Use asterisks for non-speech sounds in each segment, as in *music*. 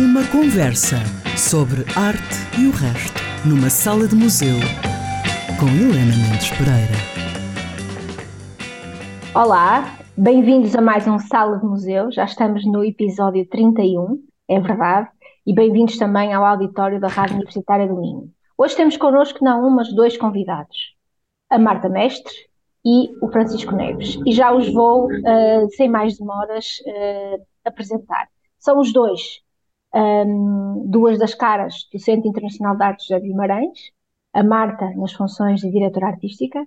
Uma conversa sobre arte e o resto, numa sala de museu, com Helena Mendes Pereira. Olá, bem-vindos a mais um Sala de Museu. Já estamos no episódio 31, é verdade, e bem-vindos também ao auditório da Rádio Universitária do Minho. Hoje temos connosco não um, mas dois convidados, a Marta Mestre e o Francisco Neves. E já os vou, uh, sem mais demoras, uh, apresentar. São os dois um, duas das caras do Centro Internacional de Artes de Guimarães, a Marta nas funções de diretora artística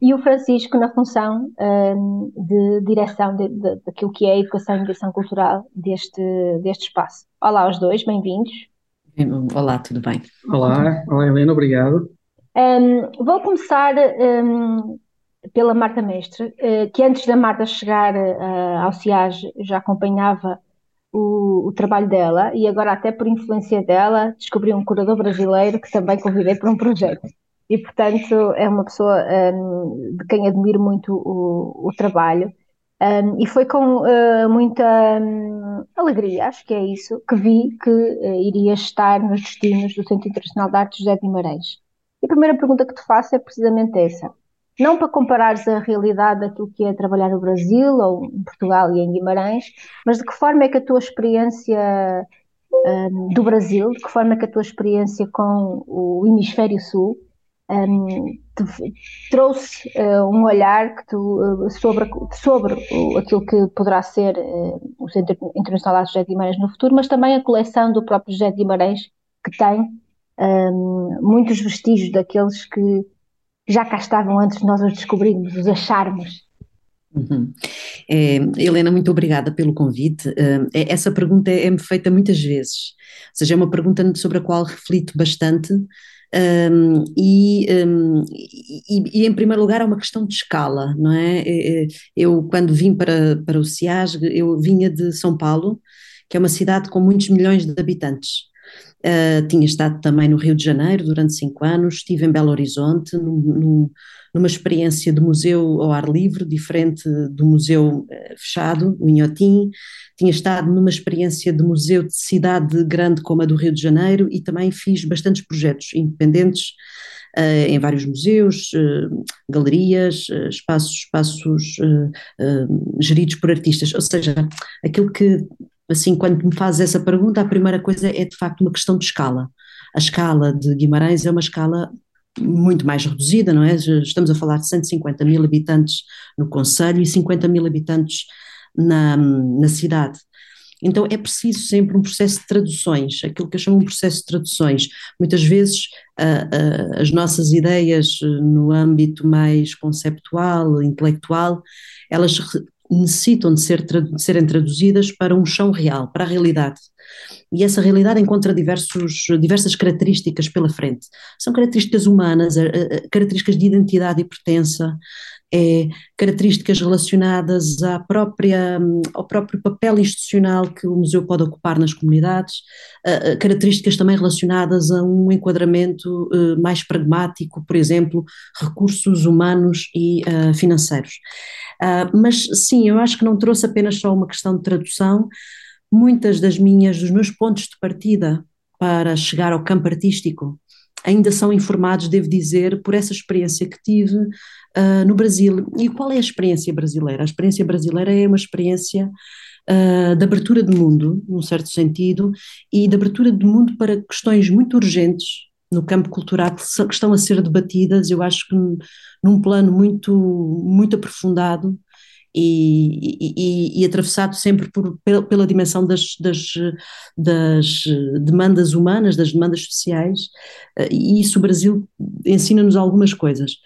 e o Francisco na função um, de direção de, de, daquilo que é a educação e mediação cultural deste, deste espaço. Olá aos dois, bem-vindos. Olá, tudo bem? Olá, olá Helena, obrigado. Um, vou começar um, pela Marta Mestre, uh, que antes da Marta chegar uh, ao CIAG já acompanhava o, o, trabalho dela e agora até por influência dela descobri um curador brasileiro que também convidei para um projeto. E portanto é uma pessoa um, de quem admiro muito o, o trabalho. Um, e foi com uh, muita um, alegria, acho que é isso, que vi que uh, iria estar nos destinos do Centro Internacional de Artes José de Guimarães. E a primeira pergunta que te faço é precisamente essa não para comparares a realidade daquilo que é trabalhar no Brasil ou em Portugal e em Guimarães, mas de que forma é que a tua experiência um, do Brasil, de que forma é que a tua experiência com o Hemisfério Sul um, te, trouxe uh, um olhar que tu, uh, sobre, sobre aquilo que poderá ser uh, o Centro Internacional de José de Guimarães no futuro, mas também a coleção do próprio José de Guimarães, que tem um, muitos vestígios daqueles que já cá estavam antes de nós os descobrirmos, os acharmos. Uhum. É, Helena, muito obrigada pelo convite. Uh, essa pergunta é-me feita muitas vezes, ou seja, é uma pergunta sobre a qual reflito bastante. Um, e, um, e, e, em primeiro lugar é uma questão de escala, não é? é, é eu quando vim para, para o CIASG, eu vinha de São Paulo, que é uma cidade com muitos milhões de habitantes, Uh, tinha estado também no Rio de Janeiro durante cinco anos, estive em Belo Horizonte, num, num, numa experiência de museu ao ar livre, diferente do museu uh, fechado, o Inhotim. Tinha estado numa experiência de museu de cidade grande como a do Rio de Janeiro e também fiz bastantes projetos independentes uh, em vários museus, galerias, espaços, espaços geridos por artistas. Ou seja, aquilo que assim, quando me fazes essa pergunta, a primeira coisa é de facto uma questão de escala. A escala de Guimarães é uma escala muito mais reduzida, não é? Estamos a falar de 150 mil habitantes no Conselho e 50 mil habitantes na, na cidade. Então é preciso sempre um processo de traduções, aquilo que eu chamo um processo de traduções. Muitas vezes as nossas ideias no âmbito mais conceptual, intelectual, elas necessitam de, ser, serem traduzidas para um chão real, para a realidade. E essa realidade encontra diversos, diversas características pela frente. São características humanas, eh, eh, características de identidade e pertença, é, características relacionadas à própria, ao próprio papel institucional que o museu pode ocupar nas comunidades, características também relacionadas a um enquadramento uh, mais pragmático, por exemplo, recursos humanos e uh, financeiros. mas sim, eu acho que não trouxe apenas só uma questão de tradução, muitas das minhas, dos meus pontos de partida para chegar ao campo artístico ainda são informados, devo dizer, por essa experiência que tive uh, no Brasil. E qual é a experiência brasileira? A experiência brasileira é uma experiência uh, de abertura de mundo, num certo sentido, e de abertura de mundo para questões muito urgentes no campo cultural que estão a ser debatidas, eu acho que num plano muito, muito aprofundado e, e, e, atravessado sempre por, pela, pela dimensão das, das, das, demandas humanas, das demandas sociais, eh, e isso o Brasil ensina-nos algumas coisas.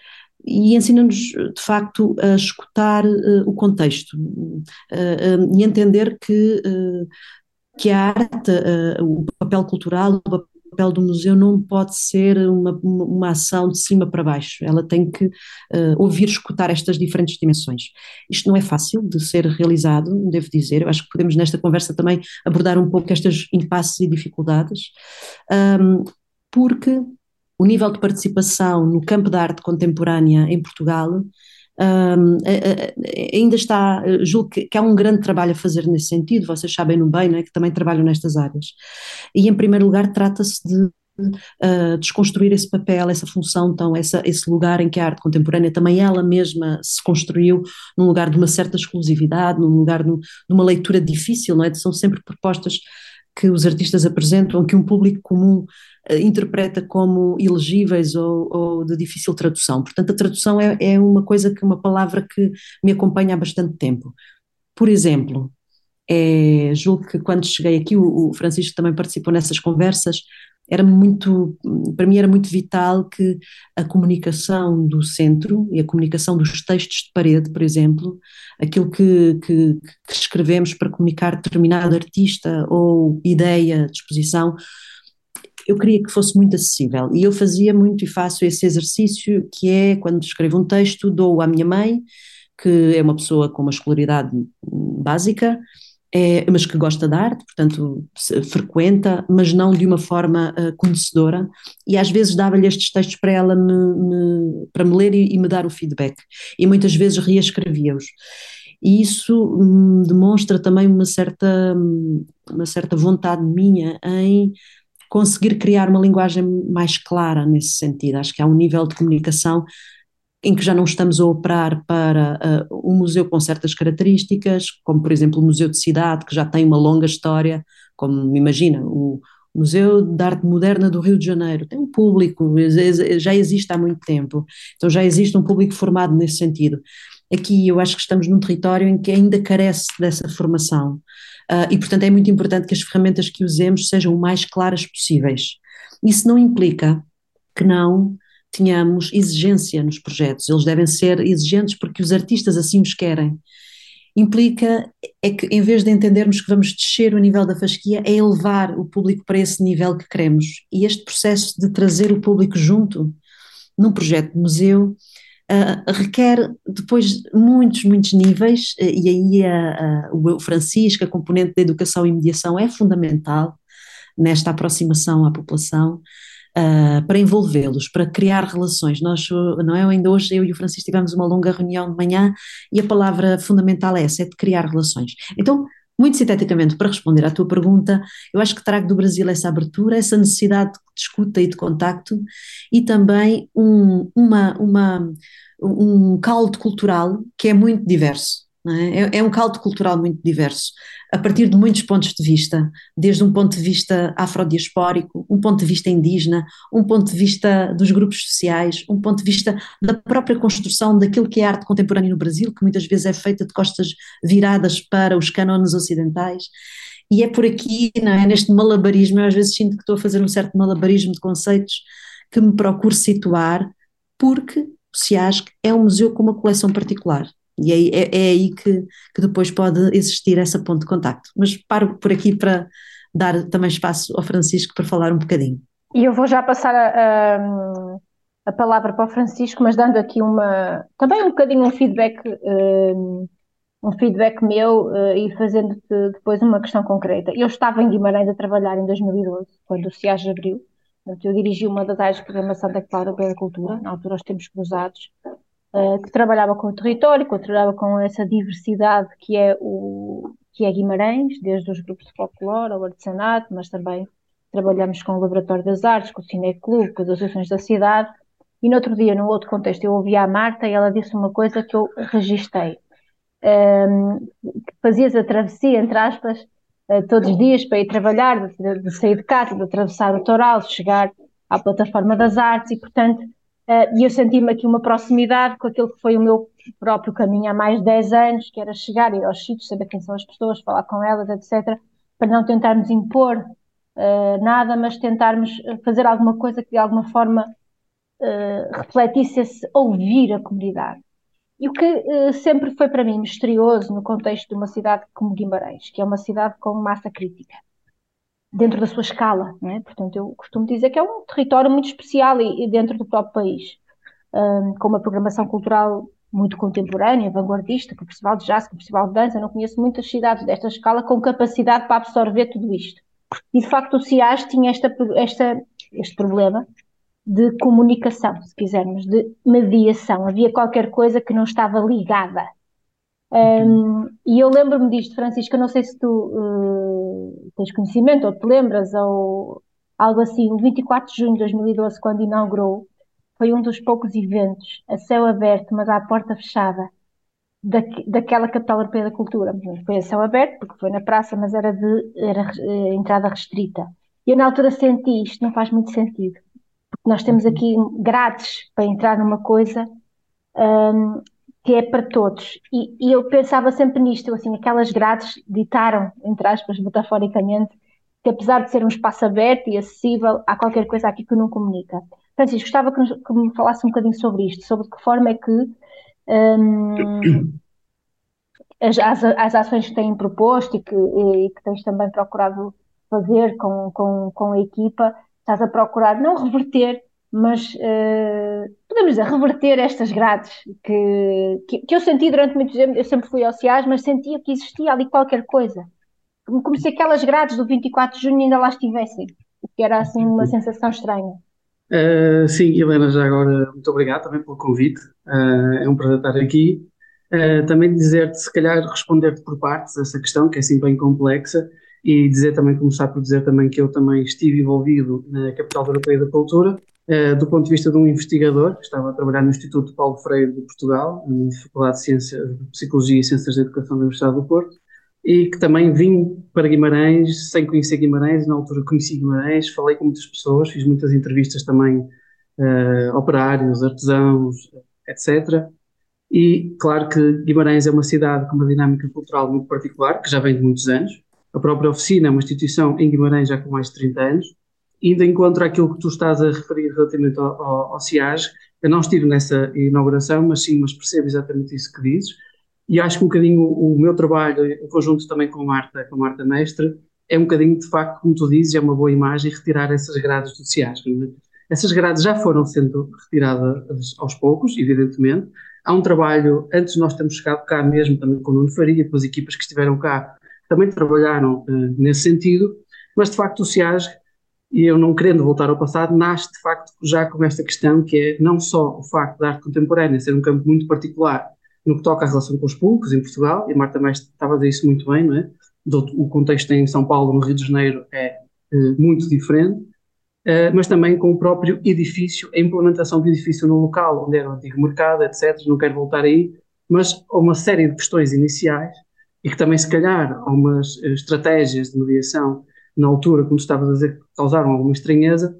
E ensina-nos, de facto, a escutar uh, o contexto uh, e entender que, que a arte, o papel cultural, o papel do museu não pode ser uma, uma ação de cima para baixo, ela tem que uh, ouvir, escutar estas diferentes dimensões. Isto não é fácil de ser realizado, devo dizer, eu acho que podemos nesta conversa também abordar um pouco estas impasses e dificuldades, um, porque o nível de participação no campo da arte contemporânea em Portugal um, ainda está, julgo que, que, há um grande trabalho a fazer nesse sentido, vocês sabem no bem, é, que também trabalham nestas áreas. E em primeiro lugar trata-se de uh, desconstruir esse papel, essa função, então, essa, esse lugar em que a arte contemporânea também ela mesma se construiu num lugar de uma certa exclusividade, num lugar de, de uma leitura difícil, não é? São sempre propostas que os artistas apresentam, que um público comum interpreta como ilegíveis ou, ou, de difícil tradução. Portanto, a tradução é, é, uma coisa que, uma palavra que me acompanha há bastante tempo. Por exemplo, é, julgo que quando cheguei aqui, o, o Francisco também participou nessas conversas, era muito, para mim era muito vital que a comunicação do centro e a comunicação dos textos de parede, por exemplo, aquilo que, que, que escrevemos para comunicar determinado artista ou ideia, disposição, eu queria que fosse muito acessível e eu fazia muito e faço esse exercício que é quando escrevo um texto dou à minha mãe que é uma pessoa com uma escolaridade básica é, mas que gosta de arte, portanto frequenta, mas não de uma forma uh, conhecedora, e às vezes dava-lhe estes textos para ela me, me, para me ler e, e, me dar o feedback, e muitas vezes reescrevia-os. E isso hum, demonstra também uma certa, uma certa vontade minha em conseguir criar uma linguagem mais clara nesse sentido. Acho que há um nível de comunicação em que já não estamos a operar para uh, um museu com certas características, como por exemplo o Museu de Cidade, que já tem uma longa história, como imagina, o Museu de Arte Moderna do Rio de Janeiro, tem um público, já existe há muito tempo, então já existe um público formado nesse sentido. Aqui eu acho que estamos num território em que ainda carece dessa formação. Uh, e, portanto, é muito importante que as ferramentas que usemos sejam o mais claras possíveis. Isso não implica que não tenhamos exigência nos projetos, eles devem ser exigentes porque os artistas assim os querem. Implica é que, em vez de entendermos que vamos descer o nível da fasquia, é elevar o público para esse nível que queremos. E este processo de trazer o público junto num projeto de museu uh, requer depois muitos, muitos níveis, uh, e aí uh, o Francisco, a componente da educação e mediação é fundamental nesta aproximação à população uh, para envolvê-los, para criar relações. Nós, não é? Ainda hoje eu e o Francisco tivemos uma longa reunião de manhã e a palavra fundamental é essa, é de criar relações. Então, muito sinteticamente, para responder à tua pergunta, eu acho que trago do Brasil essa abertura, essa necessidade de escuta e de contacto e também um, uma, uma, um caldo cultural que é muito diverso. É? é? É, um caldo cultural muito diverso, a partir de muitos pontos de vista, desde um ponto de vista afrodiaspórico, um ponto de vista indígena, um ponto de vista dos grupos sociais, um ponto de vista da própria construção daquilo que é arte contemporânea no Brasil, que muitas vezes é feita de costas viradas para os cânones ocidentais. E é por aqui, é? neste malabarismo, eu às vezes sinto que estou a fazer um certo malabarismo de conceitos que me procuro situar, porque o SIASC é um museu com uma coleção particular e é, é, é aí que, que, depois pode existir essa ponto de contacto. Mas paro por aqui para dar também espaço ao Francisco para falar um bocadinho. E eu vou já passar a, a, a palavra para o Francisco, mas dando aqui uma também um bocadinho um feedback, um, um feedback meu uh, e fazendo-te depois uma questão concreta. Eu estava em Guimarães a trabalhar em 2012, quando o CIAG abriu. eu dirigi uma das áreas de programação da Clara pela Cultura, na altura os tempos cruzados, uh, que trabalhava com o território, que trabalhava com essa diversidade que é, o, que é Guimarães, desde os grupos de folclore ao artesanato, mas também trabalhamos com o Laboratório das Artes, com o Cineclube, com as associações da cidade. E no outro dia, num outro contexto, eu ouvi a Marta e ela disse uma coisa que eu registrei. Um, ehm, fazias a travessia, entre aspas, uh, todos os dias para ir trabalhar, de, de, sair de casa, de atravessar o Toral, de chegar à plataforma das artes e, portanto, e eu senti-me aqui uma proximidade com aquilo que foi o meu próprio caminho há mais de 10 anos, que era chegar, ir aos sítios, saber quem são as pessoas, falar com elas, etc., para não tentarmos impor uh, nada, mas tentarmos fazer alguma coisa que de alguma forma uh, refletisse esse ouvir a comunidade. E o que sempre foi para mim misterioso no contexto de uma cidade como Guimarães, que é uma cidade com massa crítica dentro da sua escala, é? Portanto, eu costumo dizer que é um território muito especial e, e dentro do próprio país, um, com uma programação cultural muito contemporânea, vanguardista, com o Festival de Jazz, com o Festival de Dança, eu não conheço muitas cidades desta escala com capacidade para absorver tudo isto. E de facto o CIAS tinha esta, esta, este problema de comunicação, se quisermos, de mediação. Havia qualquer coisa que não estava ligada. Um, e eu lembro-me disto, Francisco, eu não sei se tu uh, tens conhecimento ou te lembras, ou algo assim, o 24 de junho de 2012, quando inaugurou, foi um dos poucos eventos a céu aberto, mas à porta fechada, da, daquela capital europeia da cultura. Foi a céu aberto, porque foi na praça, mas era de era, uh, entrada restrita. E eu na altura senti isto, não faz muito sentido, porque nós temos aqui grades para entrar numa coisa um, que é para todos. E, e, eu pensava sempre nisto, assim, aquelas grades ditaram, entre aspas, metaforicamente, que apesar de ser um espaço aberto e acessível, há qualquer coisa aqui que não comunica. Francisco, gostava que, que me falasse um bocadinho sobre isto, sobre de que forma é que um, as, as, as, ações que têm proposto e que, e que tens também procurado fazer com, com, com a equipa, estás a procurar não reverter mas uh, podemos dizer, reverter estas grades que, que, que, eu senti durante muito tempo, eu sempre fui ao CIAS, mas sentia que existia ali qualquer coisa, como, se aquelas grades do 24 de junho ainda lá estivessem, o que era assim uma sensação estranha. Uh, sim, Helena, já agora muito obrigado também pelo convite, uh, é um prazer estar aqui. também dizer-te, se calhar responder-te por partes essa questão, que é assim bem complexa, e dizer também, começar por dizer também que eu também estive envolvido na Capital Europeia da Cultura, do ponto de vista de um investigador, que estava a trabalhar no Instituto Paulo Freire de Portugal, na Faculdade de, Ciências, de Psicologia e Ciências da Educação da Universidade do Porto, e que também vim para Guimarães sem conhecer Guimarães, na altura conheci Guimarães, falei com muitas pessoas, fiz muitas entrevistas também uh, operários, artesãos, etc. E claro que Guimarães é uma cidade com uma dinâmica cultural muito particular, que já vem de muitos anos. A própria oficina é uma instituição em Guimarães já com mais de 30 anos, indo em contra aquilo que tu estás a referir relativamente ao, ao, ao CIAG, eu não estive nessa inauguração, mas sim, mas percebo exatamente isso que dizes, e acho que um bocadinho o, o meu trabalho, em conjunto também com a Marta, com a Marta Mestre, é um bocadinho, de facto, como tu dizes, é uma boa imagem retirar essas grades do CIAG. É? Essas grades já foram sendo retiradas aos poucos, evidentemente. Há um trabalho, antes nós temos chegado cá mesmo, também com o Nuno Faria, com as equipas que estiveram cá, também trabalharam uh, nesse sentido, mas de facto o CIAG e eu não querendo voltar ao passado, nasce de facto já com esta questão que é não só o facto da arte contemporânea ser um campo muito particular no que toca à relação com os públicos em Portugal, e a Marta também estava a dizer isso muito bem, não é? O contexto em São Paulo, no Rio de Janeiro, é eh, muito diferente, uh, mas também com o próprio edifício, a implementação do edifício no local, onde era o antigo mercado, etc. Não quero voltar aí, mas há uma série de questões iniciais e que também, se calhar, há umas uh, estratégias de mediação na altura, como estavas a dizer, causaram alguma estranheza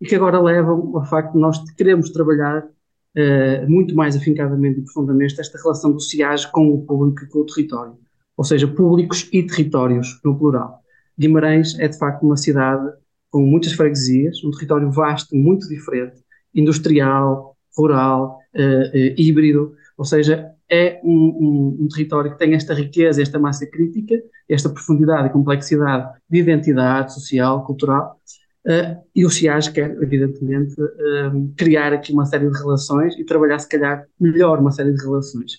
e que agora levam ao facto de nós queremos trabalhar uh, muito mais afincadamente e profundamente esta relação do CIAG com o público e com o território, ou seja, públicos e territórios, no plural. Guimarães é de facto uma cidade com muitas freguesias, um território vasto, muito diferente, industrial, rural, uh, uh, híbrido, ou seja, é um, um, um, território que tem esta riqueza, esta massa crítica, esta profundidade e complexidade de identidade social, cultural, uh, e o CIAS quer, evidentemente, uh, criar aqui uma série de relações e trabalhar, se calhar, melhor uma série de relações.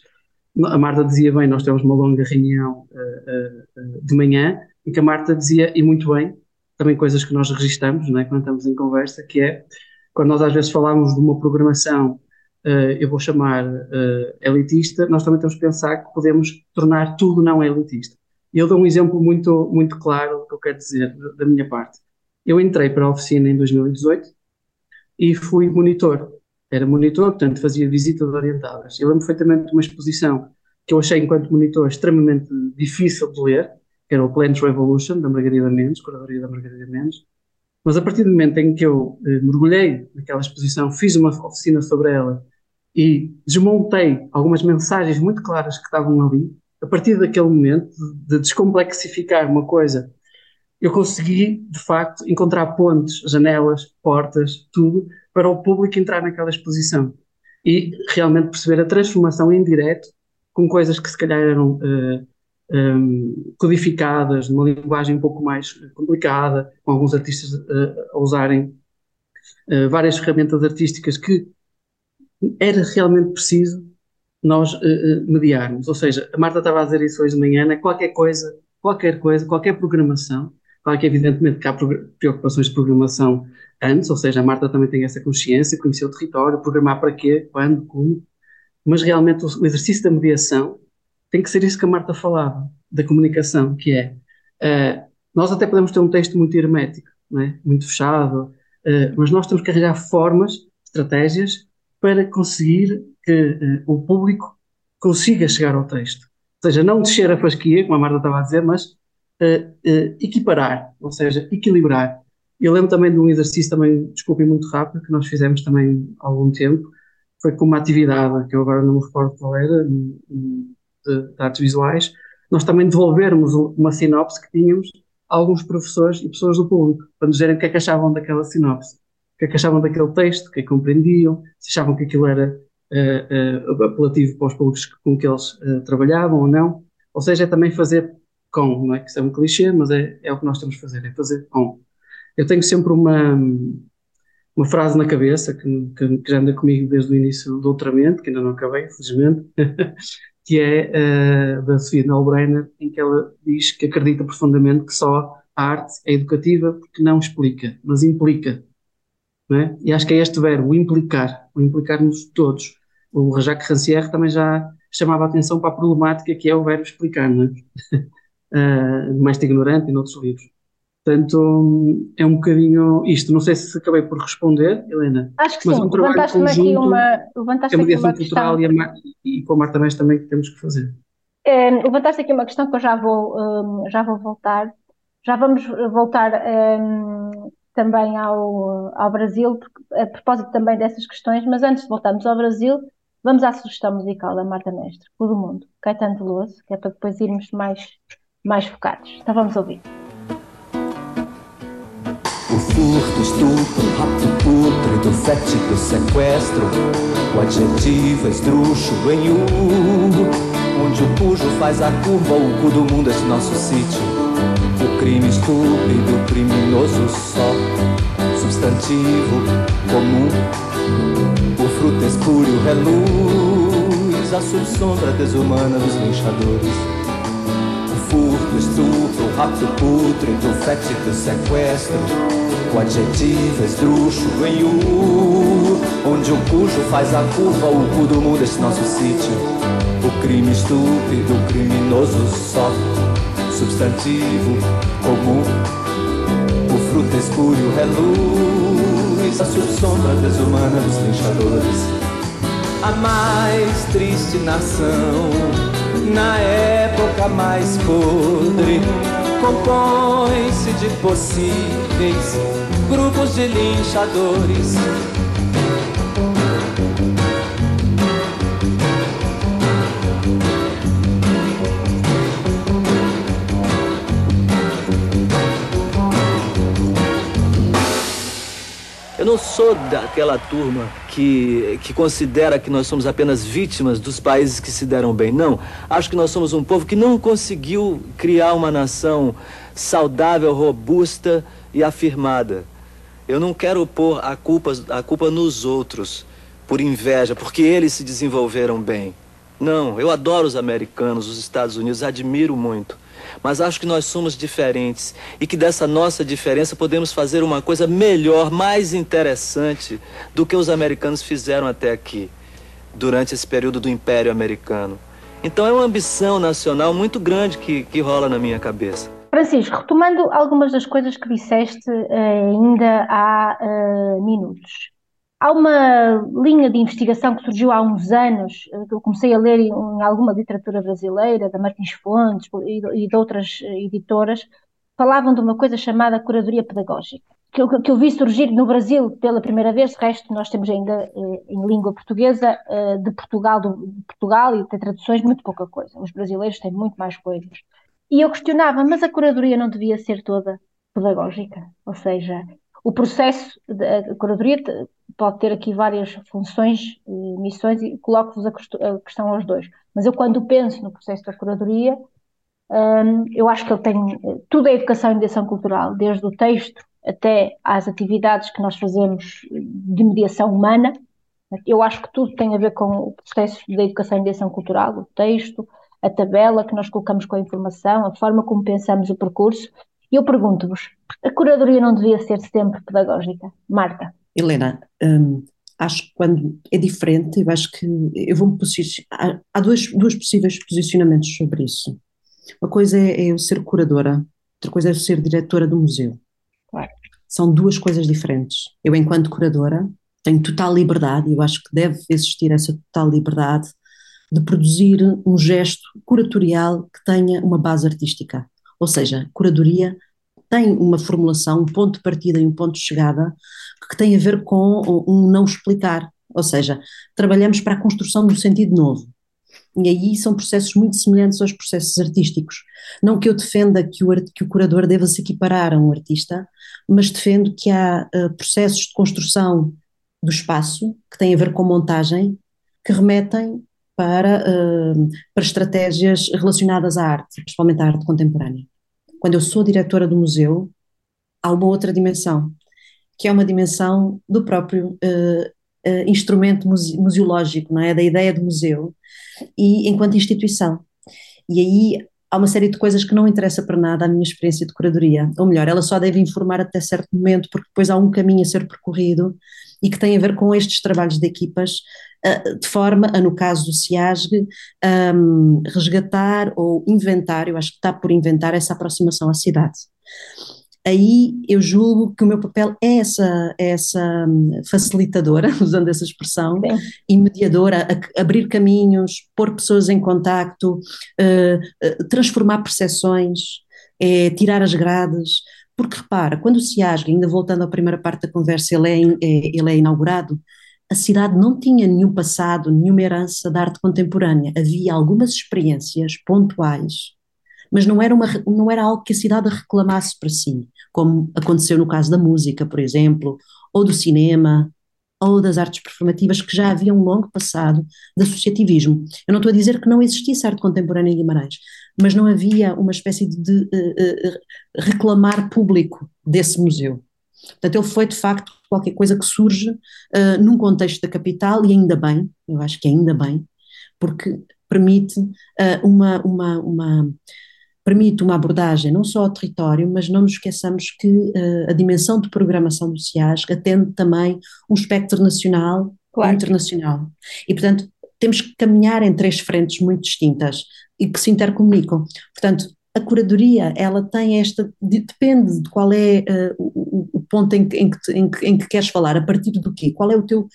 A Marta dizia bem, nós temos uma longa reunião uh, de manhã, em que a Marta dizia, e muito bem, também coisas que nós registramos, não é, quando estamos em conversa, que é, quando nós às vezes falamos de uma programação eu vou chamar uh, elitista, nós também temos que pensar que podemos tornar tudo não elitista. Eu dou um exemplo muito, muito claro do que eu quero dizer da minha parte. Eu entrei para a oficina em 2018 e fui monitor. Era monitor, portanto fazia visitas orientadas. Eu lembro perfeitamente de uma exposição que eu achei, enquanto monitor, extremamente difícil de ler, que era o Plants Revolution, da Margarida Mendes, curadoria da Margarida Mendes. Mas a partir do momento em que eu eh, mergulhei naquela exposição, fiz uma oficina sobre ela e desmontei algumas mensagens muito claras que estavam ali. A partir daquele momento, de descomplexificar uma coisa, eu consegui, de facto, encontrar pontes, janelas, portas, tudo, para o público entrar naquela exposição. E realmente perceber a transformação em direto, com coisas que se calhar eram uh, eh, um, eh, codificadas, numa linguagem um pouco mais complicada, com alguns artistas uh, a usarem uh, várias ferramentas artísticas que era realmente preciso nós uh, mediarmos. Ou seja, a Marta estava a dizer isso hoje de manhã, né? qualquer coisa, qualquer coisa, qualquer programação Claro que, evidentemente, que há preocupações de programação antes, ou seja, a Marta também tem essa consciência, conhecer o território, programar para quê, quando, como, mas realmente o, exercício da mediação tem que ser isso que a Marta falava, da comunicação, que é, uh, nós até podemos ter um texto muito hermético, é? muito fechado, uh, mas nós temos que arranjar formas, estratégias, para conseguir que uh, o público consiga chegar ao texto. Ou seja, não descer a fasquia, como a Marta estava a dizer, mas equiparar, ou seja, equilibrar. Eu lembro também de um exercício, também, desculpem muito rápido, que nós fizemos também há algum tempo, foi com uma atividade, que eu agora não me recordo qual era, de, de artes visuais, nós também devolvermos uma sinopse que tínhamos a alguns professores e pessoas do público, para nos dizerem o que é que achavam daquela sinopse, que é que achavam daquele texto, o que é que compreendiam, se achavam que aquilo era uh, uh, apelativo para os públicos com que eles uh, trabalhavam ou não. Ou seja, é também fazer com, não é que isso é um clichê, mas é, é o que nós temos que fazer, é fazer com. Eu tenho sempre uma, uma frase na cabeça que, que, que, já anda comigo desde o início do doutoramento, que ainda não acabei, felizmente, *laughs* que é da Sofia Nalbrenner, em que ela diz que acredita profundamente que só a arte é educativa porque não explica, mas implica. É? E acho que é este verbo, o implicar, o implicar-nos todos. O Jacques Rancière também já chamava a atenção para a problemática que é o verbo explicar, não é? *laughs* uh, mais ignorante e noutros livros. Portanto, é um bocadinho isto. Não sei se acabei por responder, Helena. Acho que mas sim. Um levantaste-me aqui uma, levantaste é a mediação cultural e, a, e com a Marta Mestre também que temos que fazer. É, levantaste aqui uma questão que eu já vou, um, já vou voltar. Já vamos voltar um, também ao, ao Brasil, a propósito também dessas questões, mas antes de voltarmos ao Brasil, vamos à sugestão musical da Marta Mestre, O do Mundo, Caetano Veloso, que é para depois irmos mais, mais focados. Então vamos ouvir. O furto, estupro, rapto, pútrido, fétido, sequestro O adjetivo esdrúxulo, U Onde o cujo faz a curva, o cu do mundo, esse nosso sítio O crime estúpido, criminoso só Substantivo, comum. O fruto espúrio, reluz A subsombra desumana dos linchadores. Furto, estupro, rapto pútrido, fétido, sequestro. O adjetivo esdrúxulo em U Onde o cujo faz a curva, o cu do mundo, esse nosso sítio. O crime estúpido, criminoso só. Substantivo comum O fruto espúrio reluz A subsombra desumana dos linchadores. A mais triste nação na época mais podre, compõe-se de possíveis grupos de linchadores não sou daquela turma que, que considera que nós somos apenas vítimas dos países que se deram bem. Não. Acho que nós somos um povo que não conseguiu criar uma nação saudável, robusta e afirmada. Eu não quero pôr a culpa, a culpa nos outros por inveja, porque eles se desenvolveram bem. Não, eu adoro os americanos, os Estados Unidos, admiro muito mas acho que nós somos diferentes e que dessa nossa diferença podemos fazer uma coisa melhor, mais interessante do que os americanos fizeram até aqui, durante esse período do Império Americano. Então é uma ambição nacional muito grande que, que rola na minha cabeça. Francisco, retomando algumas das coisas que disseste eh, ainda há uh, minutos. Há uma linha de investigação que surgiu há uns anos, eh, que eu comecei a ler em, alguma literatura brasileira, da Martins Fontes e, de outras eh, editoras, falavam de uma coisa chamada curadoria pedagógica, que eu, que eu vi surgir no Brasil pela primeira vez, o resto nós temos ainda eh, em língua portuguesa, de Portugal, de Portugal e tem traduções muito pouca coisa. Os brasileiros têm muito mais coisas. E eu questionava, mas a curadoria não devia ser toda pedagógica? Ou seja, o processo, a curadoria pode ter aqui várias funções e missões e coloco-vos a, questão aos dois. Mas eu quando penso no processo da curadoria, hum, eu acho que ele tem, tudo é educação e mediação cultural, desde o texto até às atividades que nós fazemos de mediação humana, eu acho que tudo tem a ver com o processo da educação e mediação cultural, o texto, a tabela que nós colocamos com a informação, a forma como pensamos o percurso, Eu pergunto-vos, a curadoria não devia ser sempre pedagógica? Marta? Helena, hum, acho que quando é diferente, eu acho que eu vou-me posicionar. Há, dois, dois possíveis posicionamentos sobre isso. Uma coisa é, é eu ser curadora, outra coisa é eu ser diretora do museu. Claro. São duas coisas diferentes. Eu, enquanto curadora, tenho total liberdade, e eu acho que deve existir essa total liberdade de produzir um gesto curatorial que tenha uma base artística. Ou seja, curadoria tem uma formulação, um ponto de partida e um ponto de chegada que tem a ver com um não explicar. Ou seja, trabalhamos para a construção de um sentido novo. E aí são processos muito semelhantes aos processos artísticos. Não que eu defenda que o, que o curador deva se equiparar a um artista, mas defendo que há uh, processos de construção do espaço que têm a ver com montagem que remetem para, uh, para estratégias relacionadas à arte, principalmente à arte contemporânea. Quando eu sou diretora do museu, há uma outra dimensão, que é uma dimensão do próprio uh, uh, instrumento muse museológico, não é? Da ideia de museu, e enquanto instituição. E aí há uma série de coisas que não interessa para nada à minha experiência de curadoria, ou melhor, ela só deve informar até certo momento, porque depois há um caminho a ser percorrido e que tem a ver com estes trabalhos de equipas, de forma a, no caso do CIASG, um, resgatar ou inventar, eu acho que está por inventar essa aproximação à cidade aí eu julgo que o meu papel é essa, é essa hum, facilitadora, *laughs* usando essa expressão, Sim. e mediadora, a, abrir caminhos, pôr pessoas em contacto, uh, uh, transformar percepções, é, tirar as grades, porque repara, quando o CIASG, ainda voltando à primeira parte da conversa, ele é, é, ele é inaugurado, a cidade não tinha nenhum passado, nenhuma herança da arte contemporânea, havia algumas experiências pontuais mas não era, uma, não era algo que a cidade reclamasse para si, como aconteceu no caso da música, por exemplo, ou do cinema, ou das artes performativas, que já havia um longo passado de associativismo. Eu não estou a dizer que não existisse arte contemporânea em Guimarães, mas não havia uma espécie de uh, uh, reclamar público desse museu. Portanto, ele foi de facto qualquer coisa que surge uh, num contexto da capital, e ainda bem, eu acho que ainda bem, porque permite uma, uma, uma permite uma abordagem não só ao território, mas não nos esqueçamos que uh, a dimensão de programação do CIAS atende também um espectro nacional claro. e internacional. E, portanto, temos que caminhar em três frentes muito distintas e que se intercomunicam. Portanto, a curadoria, ela tem esta, depende de qual é uh, o, o, ponto em que, em, que, em, que, em que queres falar, a partir do quê? Qual é o teu,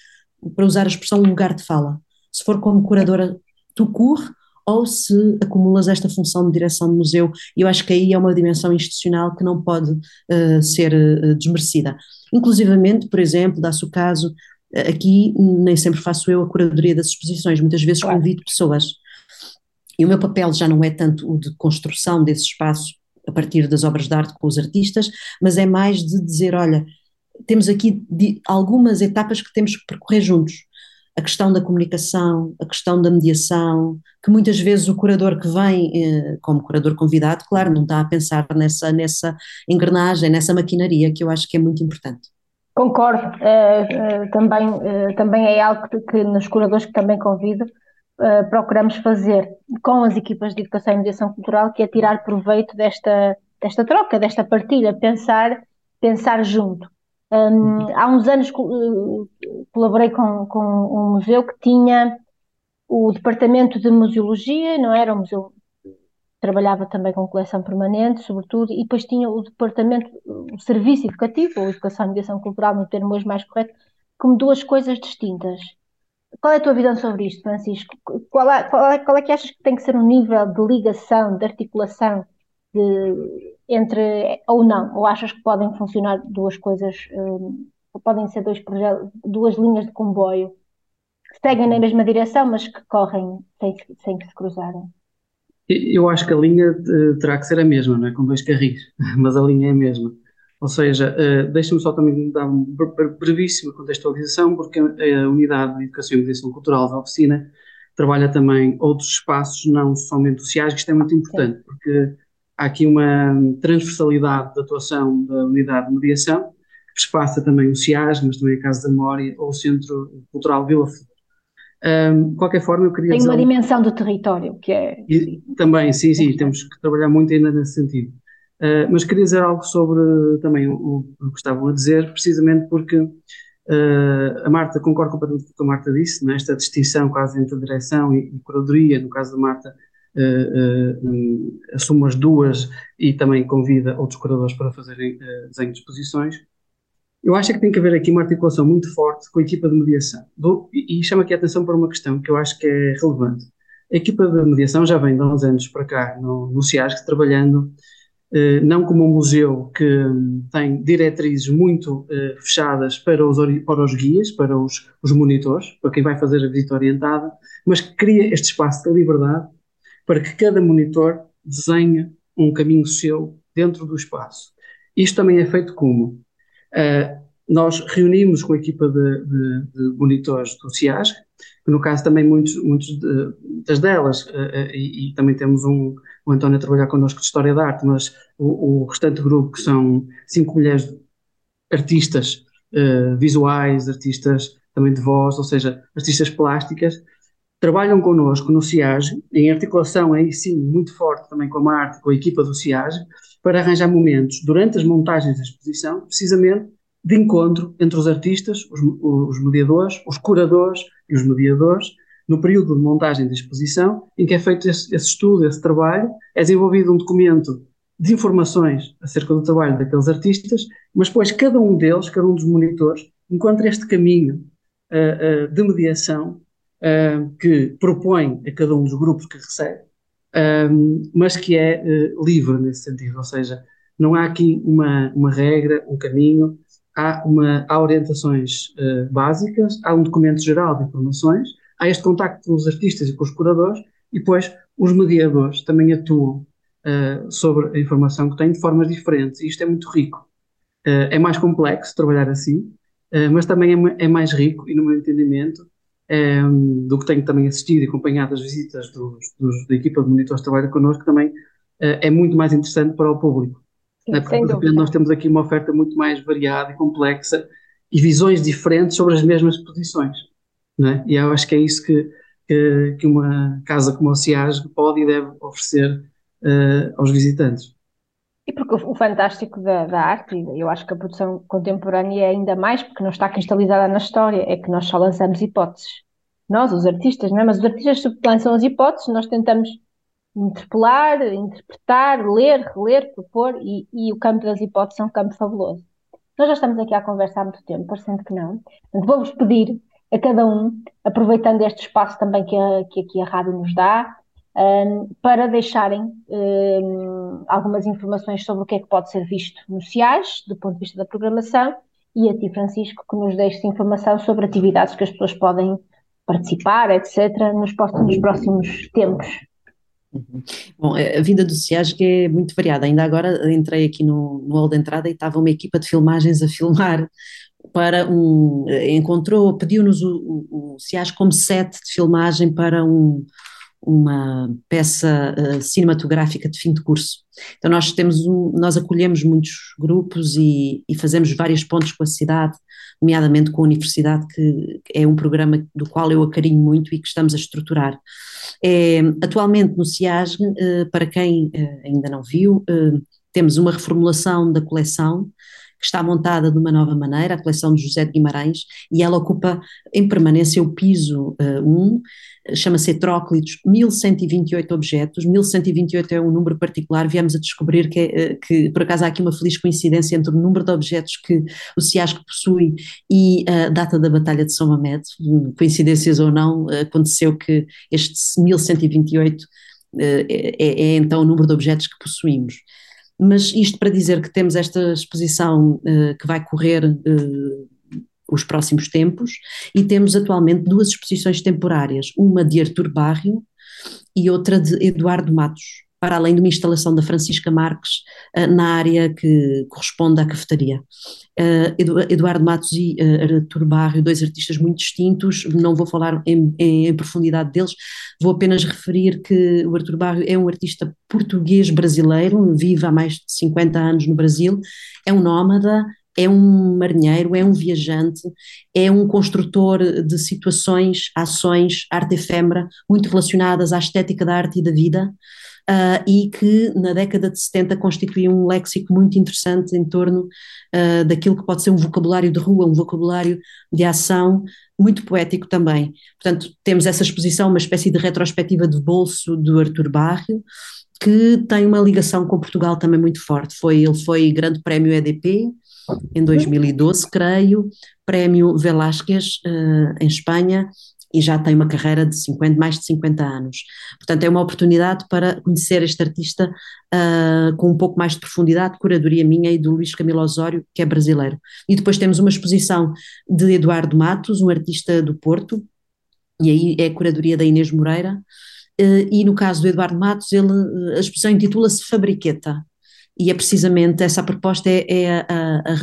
para usar a expressão, lugar de fala? Se for como curadora, tu curre ou se acumulas esta função de direção de museu, e eu acho que aí é uma dimensão institucional que não pode uh, ser uh, desmerecida. Inclusivamente, por exemplo, dá-se o caso, aqui nem sempre faço eu a curadoria das exposições, muitas vezes claro. convido pessoas, e o meu papel já não é tanto o de construção desse espaço a partir das obras de arte com os artistas, mas é mais de dizer, olha, temos aqui algumas etapas que temos que percorrer juntos a questão da comunicação, a questão da mediação, que muitas vezes o curador que vem eh, como curador convidado, claro, não está a pensar nessa, nessa engrenagem, nessa maquinaria, que eu acho que é muito importante. Concordo, uh, uh, também, uh, também é algo que, que, nos curadores que também convido procuramos fazer com as equipas de educação e mediação cultural, que é tirar proveito desta, desta troca, desta partilha, pensar, pensar junto. Um, há uns anos eh, colaborei com, com um museu que tinha o departamento de museologia, não era um museu trabalhava também com coleção permanente, sobretudo, e depois tinha o departamento, o serviço educativo, ou educação e mediação cultural, no termo hoje mais correto, como duas coisas distintas. Qual é a tua visão sobre isto, Francisco? Qual é, qual é, qual é que achas que tem que ser o um nível de ligação, de articulação de, entre ou não? Ou achas que podem funcionar duas coisas, um, podem ser dois projetos, duas linhas de comboio que seguem na mesma direção, mas que correm sem, sem que se cruzarem? Eu acho que a linha uh, terá que ser a mesma, não é? com dois carris, *laughs* mas a linha é a mesma. Ou seja, uh, deixa-me só também dar uma brevíssima contextualização, porque a Unidade de Educação e Mediação Cultural da Oficina trabalha também outros espaços, não somente sociais, que isto é muito importante, porque há aqui uma transversalidade de atuação da unidade de mediação, que espaça também o CIAS, mas também a Casa da Memória ou o Centro Cultural Vila Flor. Um, de qualquer forma, eu queria Tem uma dimensão do território, que é. E, também, sim, sim, temos que trabalhar muito ainda nesse sentido. Uh, mas queria dizer algo sobre também o, o, que estavam a dizer, precisamente porque uh, a Marta, concordo completamente com o que a Marta disse, nesta distinção quase entre direção e, e curadoria, no caso da Marta, uh, um, assume as duas e também convida outros curadores para fazerem desenho de exposições. Eu acho que tem que haver aqui uma articulação muito forte com a equipa de mediação. Vou, e, e chamo aqui a atenção para uma questão que eu acho que é relevante. A equipa de mediação já vem de uns anos para cá no, no CIASC trabalhando eh, não como um museu que tem diretrizes muito eh, fechadas para os, para os guias, para os, os monitores, para quem vai fazer a visita orientada, mas que cria este espaço de liberdade para que cada monitor desenhe um caminho seu dentro do espaço. Isto também é feito como? Uh, nós reunimos com a equipa de, de, de monitores do CIAS, que no caso também muitos, muitos de, das delas, uh, uh, e, e, também temos um, o António a trabalhar connosco de História da Arte, mas o, o restante grupo, que são cinco mulheres artistas uh, visuais, artistas também de voz, ou seja, artistas plásticas, trabalham connosco no CIAG, em articulação aí sim muito forte também com a Marte, com a equipa do CIAG, para arranjar momentos durante as montagens da exposição, precisamente de encontro entre os artistas, os, os mediadores, os curadores e os mediadores, no período de montagem da exposição, em que é feito esse, esse, estudo, esse trabalho, é desenvolvido um documento de informações acerca do trabalho daqueles artistas, mas depois cada um deles, cada um dos monitores, encontra este caminho uh, uh, de mediação uh, que propõe a cada um dos grupos que recebe, mas que é livre nesse sentido, ou seja, não há aqui uma, uma regra, um caminho, há, uma, há orientações básicas, há um documento geral de informações, há este contacto com os artistas e com os curadores, e depois os mediadores também atuam uh, sobre a informação que têm de formas diferentes, e isto é muito rico. Uh, é mais complexo trabalhar assim, uh, mas também é, é, mais rico, e no meu entendimento, um, do que tenho também assistido e acompanhado as visitas dos, dos, da equipa de monitores que trabalha connosco, também é muito mais interessante para o público. Sim, né? Porque, de repente, nós temos aqui uma oferta muito mais variada e complexa e visões diferentes sobre as mesmas posições. É? E eu acho que é isso que, que, que uma casa como a CIAG pode e deve oferecer uh, aos visitantes. E porque o, fantástico da, da arte, e eu acho que a produção contemporânea é ainda mais, porque não está cristalizada na história, é que nós só lançamos hipóteses. Nós, os artistas, não é? Mas os artistas lançam as hipóteses, nós tentamos interpelar, interpretar, ler, reler, propor, e, e o campo das hipóteses é um campo fabuloso. Nós já estamos aqui a conversar há muito tempo, parecendo que não. Vou-vos pedir a cada um, aproveitando este espaço também que, a, que aqui a rádio nos dá, um, para deixarem um, algumas informações sobre o que é que pode ser visto nos SIAs, do ponto de vista da programação, e a ti, Francisco, que nos deixes informação sobre atividades que as pessoas podem participar, etc., nos, nos próximos tempos. Uhum. Bom, a vida do SIASG é muito variada. Ainda agora entrei aqui no, no hall de entrada e estava uma equipa de filmagens a filmar para um, encontrou, pediu-nos o, o, o como set de filmagem para um, uma peça uh, cinematográfica de fim de curso. Então nós temos um, nós acolhemos muitos grupos e, e, fazemos vários pontos com a cidade, nomeadamente com a universidade, que é um programa do qual eu acarinho muito e que estamos a estruturar. É, atualmente no CIASG, uh, para quem uh, ainda não viu, temos uma reformulação da coleção que está montada de uma nova maneira, a coleção de José de Guimarães, e ela ocupa em permanência o piso 1, uh, um, chama-se Heteróclitos, 1128 objetos, 1128 é um número particular, viemos a descobrir que, uh, que, por acaso há aqui uma feliz coincidência entre o número de objetos que o CIASC possui e a data da Batalha de São Mamed, coincidências ou não, aconteceu que este 1128 uh, é, é, é então o número de objetos que possuímos. Mas isto para dizer que temos esta exposição uh, que vai correr uh, os próximos tempos e temos atualmente duas exposições temporárias, uma de Artur Barrio e outra de Eduardo Matos, para além de uma instalação da Francisca Marques uh, na área que corresponde à cafetaria. Uh, Eduardo Matos e uh, Artur Barrio, dois artistas muito distintos, não vou falar em, em, profundidade deles, vou apenas referir que o Artur Barrio é um artista português brasileiro, vive há mais de 50 anos no Brasil, é um nómada, é um marinheiro, é um viajante, é um construtor de situações, ações, arte efêmera, muito relacionadas à estética da arte e da vida, uh, e que na década de 70 constituía um léxico muito interessante em torno uh, daquilo que pode ser um vocabulário de rua, um vocabulário de ação, muito poético também. Portanto, temos essa exposição, uma espécie de retrospectiva de bolso do Artur Barrio, que tem uma ligação com Portugal também muito forte. Foi, ele foi grande prémio EDP em 2012, creio, prémio Velázquez uh, em Espanha e já tem uma carreira de 50, mais de 50 anos. Portanto, é uma oportunidade para conhecer este artista uh, com um pouco mais de profundidade, curadoria minha e do Luís Camilo Osório, que é brasileiro. E depois temos uma exposição de Eduardo Matos, um artista do Porto, e aí é a curadoria da Inês Moreira, uh, e no caso do Eduardo Matos, ele, a exposição intitula-se Fabriqueta, e é precisamente essa proposta é, é a, a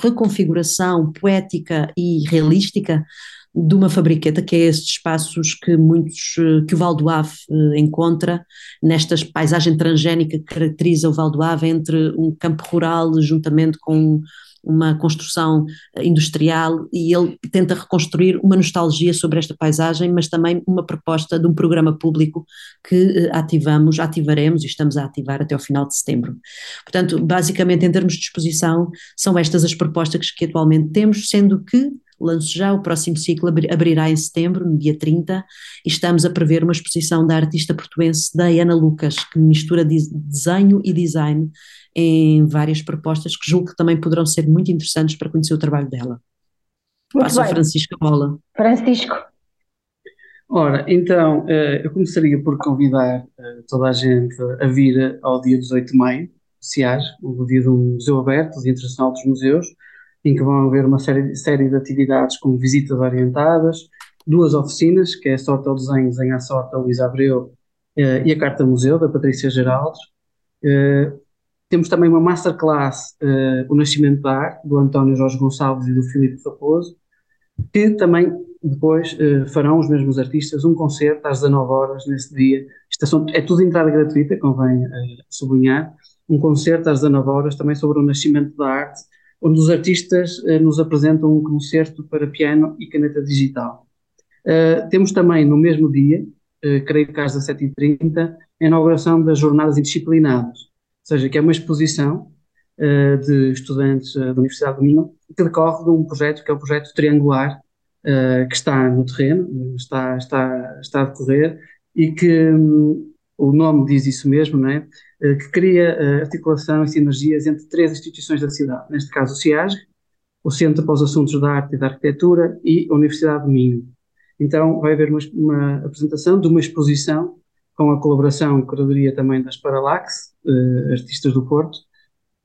reconfiguração poética e realística de uma fabriqueta, que é estes espaços que muitos, eh, que o Val do Ave eh, encontra, nesta paisagem transgénica que caracteriza o Val do Ave entre um campo rural juntamente com uma construção eh, industrial e ele tenta reconstruir uma nostalgia sobre esta paisagem, mas também uma proposta de um programa público que ativamos, ativaremos e estamos a ativar até ao final de setembro. Portanto, basicamente em termos de exposição, são estas as propostas que atualmente temos, sendo que lanço já, o próximo ciclo abrirá em setembro, no dia 30, e estamos a prever uma exposição da artista portuense Diana Lucas, que mistura desenho e design em várias propostas que julgo que também poderão ser muito interessantes para conhecer o trabalho dela. Muito Passo bem. a Francisco Bola. Francisco. Ora, então, eh, eu começaria por convidar eh, toda a gente a vir ao dia 18 de maio, SIAS, o dia do Museu Aberto, o Dia Internacional dos Museus, em que vão haver uma série, série de atividades como visitas orientadas, duas oficinas, que é a Sorte ao Desenho, Desenho à Sorte, da Luísa Abreu, eh, e a Carta Museu, da Patrícia Geraldes. Eh, temos também uma masterclass, eh, O Nascimento da Arte, do António Jorge Gonçalves e do Filipe Raposo, que também depois eh, farão os mesmos artistas um concerto às 19 horas nesse dia. Isto é, é tudo entrada gratuita, convém eh, sublinhar. Um concerto às 19 horas também sobre o nascimento da arte, onde os artistas eh, nos apresentam um concerto para piano e caneta digital. Uh, temos também no mesmo dia, uh, creio que às 17h30, a inauguração das Jornadas Indisciplinadas, ou seja, que é uma exposição de estudantes da Universidade do Minho que decorre de um projeto que é o projeto Triangular, que está no terreno, está, está, está a decorrer e que um, o nome diz isso mesmo, não é? Eh, que cria eh, articulação e sinergias entre três instituições da cidade, neste caso o CIASG, o Centro para os Assuntos da Arte e da Arquitetura e a Universidade do Minho. Então vai haver uma, uma apresentação de uma exposição com a colaboração curadoria também das Paralax, uh, artistas do Porto,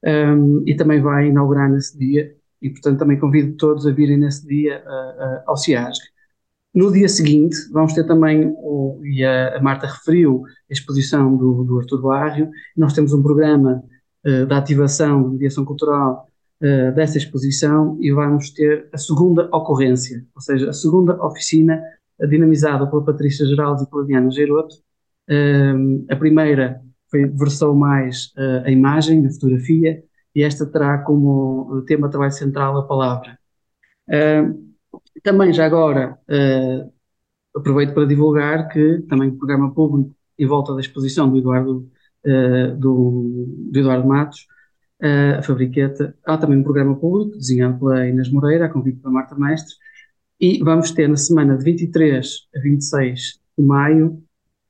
um, e também vai inaugurar nesse dia, e portanto também convido todos a virem nesse dia uh, uh, ao CIASG. No dia seguinte, vamos ter também, o, e a, a, Marta referiu, a exposição do, do Artur Barrio. Nós temos um programa uh, de ativação, de mediação cultural uh, dessa exposição e vamos ter a segunda ocorrência, ou seja, a segunda oficina dinamizada pela Patrícia Geraldes e pela Diana Geiroto. Uh, a primeira foi, versou mais a imagem, a fotografia, e esta terá como tema trabalho central a palavra. Uh, também, já agora, uh, aproveito para divulgar que também o programa público em volta da exposição do Eduardo, uh, do, do, Eduardo Matos, uh, a Fabriqueta, há também um programa público desenhado pela Inês Moreira, a convite da Marta Mestre, e vamos ter na semana de 23 a 26 de maio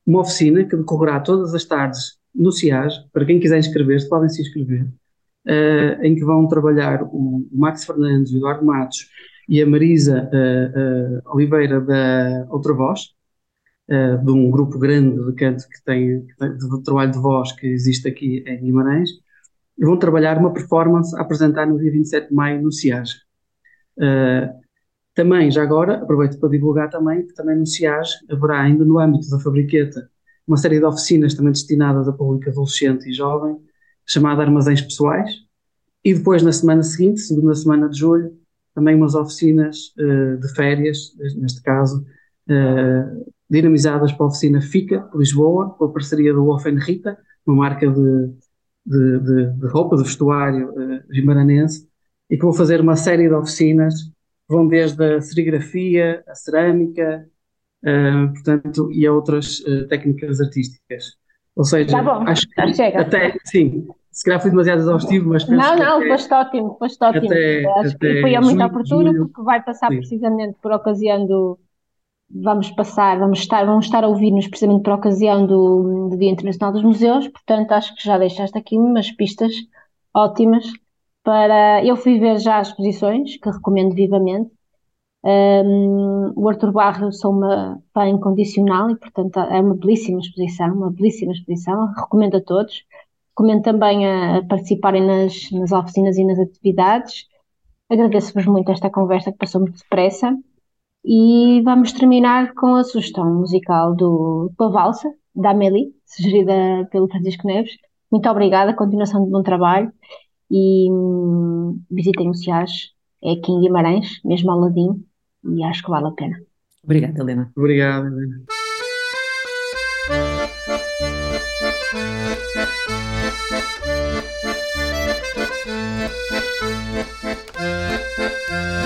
uma oficina que decorrerá todas as tardes no CIAS, para quem quiser inscrever-se, podem se inscrever, uh, em que vão trabalhar o Max Fernandes, o Eduardo Matos e a Marisa uh, uh, Oliveira da Outra Voz, uh, de um grupo grande de canto que tem, de trabalho de voz que existe aqui em Guimarães, e vão trabalhar uma performance a apresentar no dia 27 de maio no CIAG. também, já agora, aproveito para divulgar também que também no CIAG haverá ainda no âmbito da Fabriqueta uma série de oficinas também destinadas a público adolescente e jovem, chamada Armazéns Pessoais, e depois na semana seguinte, segunda semana de julho, também umas oficinas uh, de férias, neste caso, uh, dinamizadas pela oficina FICA, Lisboa, com a parceria do Wolfen Rita, uma marca de, de, de, de roupa, de vestuário uh, gimaranense, e que vão fazer uma série de oficinas, vão desde a serigrafia, a cerâmica, uh, portanto, e a outras técnicas artísticas. Ou seja, Tá bom, acho que até, sim, se calhar fui demasiado exaustivo, mas penso Não, que não, até- foste ótimo, foste ótimo. até- Acho que até foi muito junho, oportuno julho. porque vai passar Sim. precisamente por ocasião do. Vamos passar, vamos estar, vamos estar a ouvir-nos precisamente por ocasião do, do Dia Internacional dos Museus, portanto acho que já deixaste aqui umas pistas ótimas para. Eu fui ver já as exposições, que recomendo vivamente. Um, o Arthur Barro sou uma fã incondicional e, portanto, é uma belíssima exposição, uma belíssima exposição, recomendo a todos. Recomendo também a, a participarem nas, nas oficinas e nas atividades. Agradeço-vos muito esta conversa que passou muito depressa. E vamos terminar com a sugestão musical do, com a valsa, da Amélie, sugerida pelo Francisco Neves. Muito obrigada, continuação de bom trabalho e hum, visitem o SIAS, é aqui em Guimarães, mesmo ao ladinho, e acho que vale a pena. Obrigada, Helena. Obrigado, Helena. Uma